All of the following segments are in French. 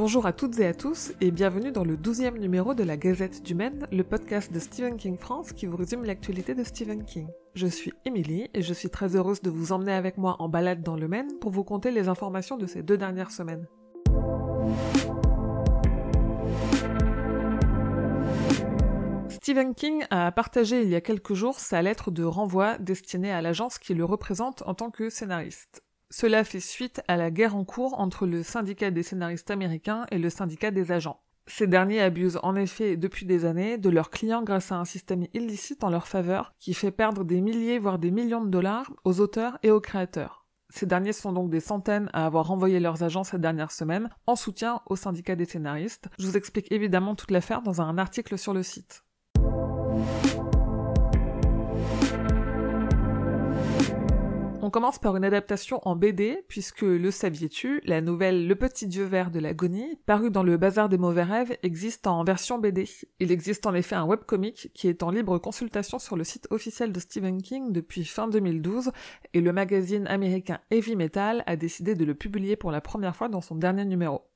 Bonjour à toutes et à tous et bienvenue dans le 12e numéro de la Gazette du Maine, le podcast de Stephen King France qui vous résume l'actualité de Stephen King. Je suis Émilie et je suis très heureuse de vous emmener avec moi en balade dans le Maine pour vous conter les informations de ces deux dernières semaines. Stephen King a partagé il y a quelques jours sa lettre de renvoi destinée à l'agence qui le représente en tant que scénariste. Cela fait suite à la guerre en cours entre le syndicat des scénaristes américains et le syndicat des agents. Ces derniers abusent en effet depuis des années de leurs clients grâce à un système illicite en leur faveur qui fait perdre des milliers voire des millions de dollars aux auteurs et aux créateurs. Ces derniers sont donc des centaines à avoir renvoyé leurs agents cette dernière semaine en soutien au syndicat des scénaristes. Je vous explique évidemment toute l'affaire dans un article sur le site. On commence par une adaptation en BD, puisque Le saviez-tu, la nouvelle Le petit dieu vert de l'agonie, parue dans le Bazar des mauvais rêves, existe en version BD. Il existe en effet un webcomic qui est en libre consultation sur le site officiel de Stephen King depuis fin 2012, et le magazine américain Heavy Metal a décidé de le publier pour la première fois dans son dernier numéro.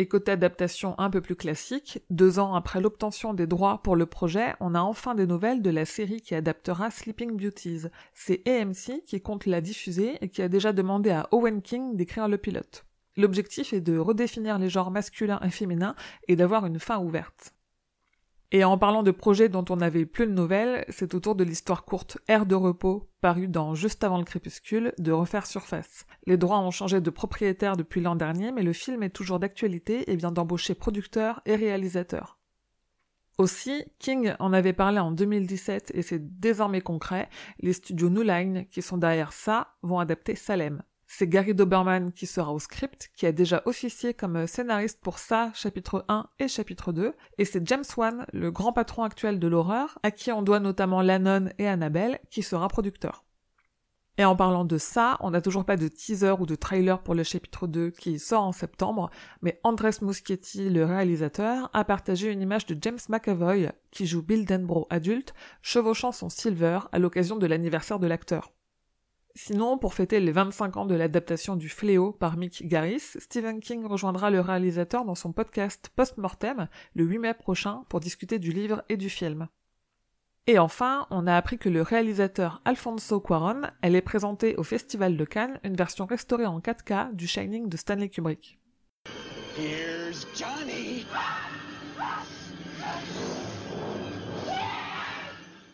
Et côté adaptation un peu plus classique, deux ans après l'obtention des droits pour le projet, on a enfin des nouvelles de la série qui adaptera Sleeping Beauties. C'est AMC qui compte la diffuser et qui a déjà demandé à Owen King d'écrire le pilote. L'objectif est de redéfinir les genres masculins et féminins et d'avoir une fin ouverte. Et en parlant de projets dont on n'avait plus de nouvelles, c'est autour de l'histoire courte Air de repos, parue dans Juste avant le crépuscule, de refaire surface. Les droits ont changé de propriétaire depuis l'an dernier, mais le film est toujours d'actualité et vient d'embaucher producteurs et réalisateurs. Aussi, King en avait parlé en 2017 et c'est désormais concret, les studios New Line qui sont derrière ça vont adapter Salem. C'est Gary Doberman qui sera au script, qui a déjà officié comme scénariste pour ça, chapitre 1 et chapitre 2, et c'est James Wan, le grand patron actuel de l'horreur, à qui on doit notamment Lannon et Annabelle, qui sera producteur. Et en parlant de ça, on n'a toujours pas de teaser ou de trailer pour le chapitre 2 qui sort en septembre, mais Andres Muschietti, le réalisateur, a partagé une image de James McAvoy, qui joue Bill Denbrough adulte, chevauchant son Silver à l'occasion de l'anniversaire de l'acteur. Sinon, pour fêter les 25 ans de l'adaptation du Fléau par Mick Garris, Stephen King rejoindra le réalisateur dans son podcast Post-Mortem le 8 mai prochain pour discuter du livre et du film. Et enfin, on a appris que le réalisateur Alfonso Cuaron allait présenter au Festival de Cannes une version restaurée en 4K du Shining de Stanley Kubrick. Here's Johnny.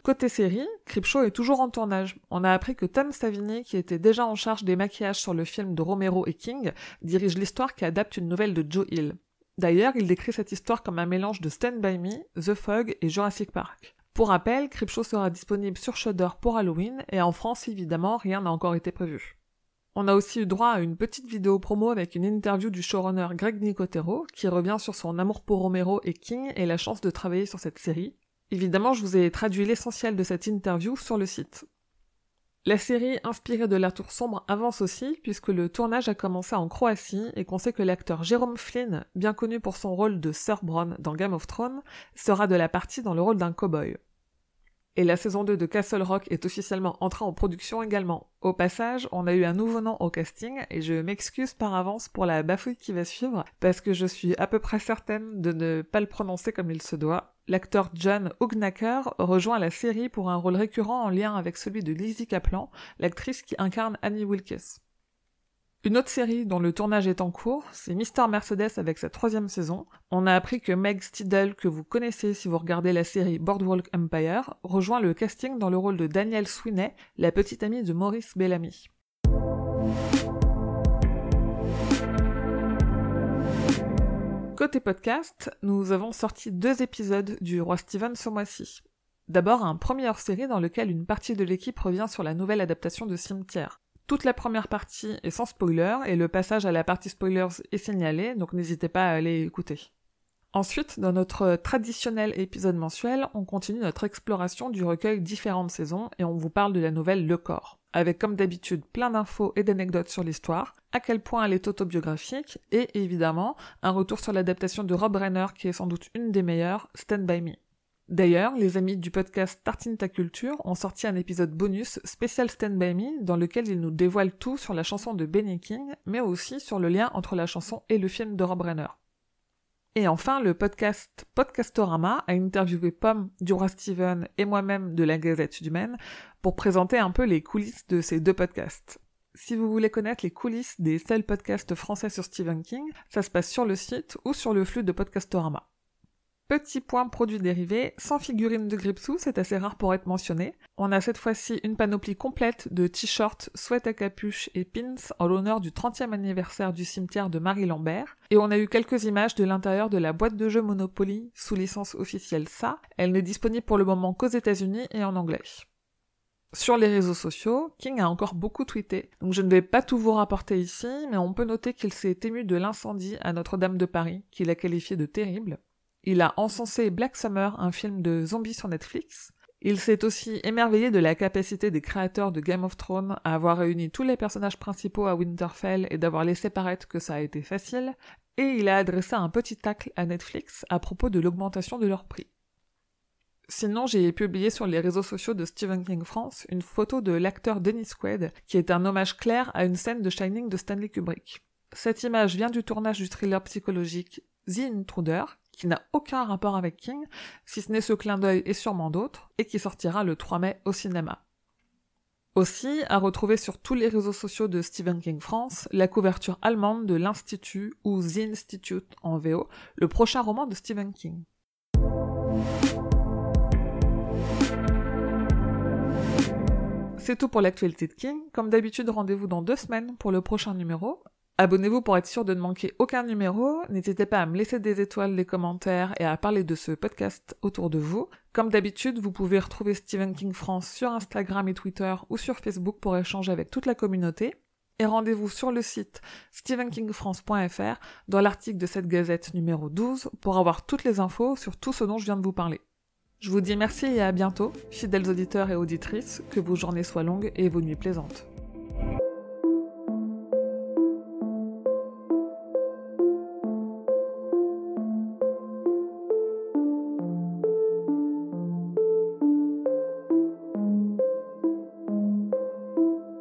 Côté série, Creepshow est toujours en tournage. On a appris que Tom Savini, qui était déjà en charge des maquillages sur le film de Romero et King, dirige l'histoire qui adapte une nouvelle de Joe Hill. D'ailleurs, il décrit cette histoire comme un mélange de Stand By Me, The Fog et Jurassic Park. Pour rappel, Creepshow sera disponible sur Shudder pour Halloween, et en France, évidemment, rien n'a encore été prévu. On a aussi eu droit à une petite vidéo promo avec une interview du showrunner Greg Nicotero, qui revient sur son amour pour Romero et King et la chance de travailler sur cette série, Évidemment, je vous ai traduit l'essentiel de cette interview sur le site. La série inspirée de La Tour Sombre avance aussi, puisque le tournage a commencé en Croatie et qu'on sait que l'acteur Jérôme Flynn, bien connu pour son rôle de Sir Bronn dans Game of Thrones, sera de la partie dans le rôle d'un cowboy. Et la saison 2 de Castle Rock est officiellement entrée en production également. Au passage, on a eu un nouveau nom au casting et je m'excuse par avance pour la bafouille qui va suivre parce que je suis à peu près certaine de ne pas le prononcer comme il se doit l'acteur John Hugnaker rejoint la série pour un rôle récurrent en lien avec celui de Lizzie Kaplan, l'actrice qui incarne Annie Wilkes. Une autre série dont le tournage est en cours, c'est Mister Mercedes avec sa troisième saison. On a appris que Meg Stiddle, que vous connaissez si vous regardez la série Boardwalk Empire, rejoint le casting dans le rôle de Danielle Sweeney, la petite amie de Maurice Bellamy. Côté podcast, nous avons sorti deux épisodes du Roi Steven ce mois-ci. D'abord un premier hors-série dans lequel une partie de l'équipe revient sur la nouvelle adaptation de Cimetière. Toute la première partie est sans spoiler et le passage à la partie spoilers est signalé, donc n'hésitez pas à aller écouter. Ensuite, dans notre traditionnel épisode mensuel, on continue notre exploration du recueil Différentes saisons et on vous parle de la nouvelle Le Corps avec comme d'habitude plein d'infos et d'anecdotes sur l'histoire, à quel point elle est autobiographique, et évidemment un retour sur l'adaptation de Rob Renner qui est sans doute une des meilleures, Stand By Me. D'ailleurs, les amis du podcast Tartine ta culture ont sorti un épisode bonus spécial Stand By Me dans lequel ils nous dévoilent tout sur la chanson de Benny King, mais aussi sur le lien entre la chanson et le film de Rob Reiner. Et enfin, le podcast Podcastorama a interviewé Pomme, Dura Steven et moi-même de la Gazette du Maine pour présenter un peu les coulisses de ces deux podcasts. Si vous voulez connaître les coulisses des seuls podcasts français sur Stephen King, ça se passe sur le site ou sur le flux de Podcastorama. Petit point produit dérivé, sans figurine de Gripsou, c'est assez rare pour être mentionné. On a cette fois-ci une panoplie complète de t-shirts, sweats à capuche et pins en l'honneur du 30e anniversaire du cimetière de Marie Lambert. Et on a eu quelques images de l'intérieur de la boîte de jeu Monopoly, sous licence officielle SA. Elle n'est disponible pour le moment qu'aux États-Unis et en anglais. Sur les réseaux sociaux, King a encore beaucoup tweeté, donc je ne vais pas tout vous rapporter ici, mais on peut noter qu'il s'est ému de l'incendie à Notre-Dame de Paris, qu'il a qualifié de terrible. Il a encensé Black Summer, un film de zombies sur Netflix. Il s'est aussi émerveillé de la capacité des créateurs de Game of Thrones à avoir réuni tous les personnages principaux à Winterfell et d'avoir laissé paraître que ça a été facile, et il a adressé un petit tacle à Netflix à propos de l'augmentation de leur prix. Sinon, j'ai publié sur les réseaux sociaux de Stephen King France une photo de l'acteur Dennis Quaid, qui est un hommage clair à une scène de Shining de Stanley Kubrick. Cette image vient du tournage du thriller psychologique The Intruder, qui n'a aucun rapport avec King, si ce n'est ce clin d'œil et sûrement d'autres, et qui sortira le 3 mai au cinéma. Aussi, à retrouver sur tous les réseaux sociaux de Stephen King France, la couverture allemande de l'Institut ou The Institute en VO, le prochain roman de Stephen King. C'est tout pour l'actualité de King. Comme d'habitude, rendez-vous dans deux semaines pour le prochain numéro. Abonnez-vous pour être sûr de ne manquer aucun numéro. N'hésitez pas à me laisser des étoiles, des commentaires et à parler de ce podcast autour de vous. Comme d'habitude, vous pouvez retrouver Stephen King France sur Instagram et Twitter ou sur Facebook pour échanger avec toute la communauté. Et rendez-vous sur le site stephenkingfrance.fr dans l'article de cette gazette numéro 12 pour avoir toutes les infos sur tout ce dont je viens de vous parler. Je vous dis merci et à bientôt, fidèles auditeurs et auditrices, que vos journées soient longues et vos nuits plaisantes.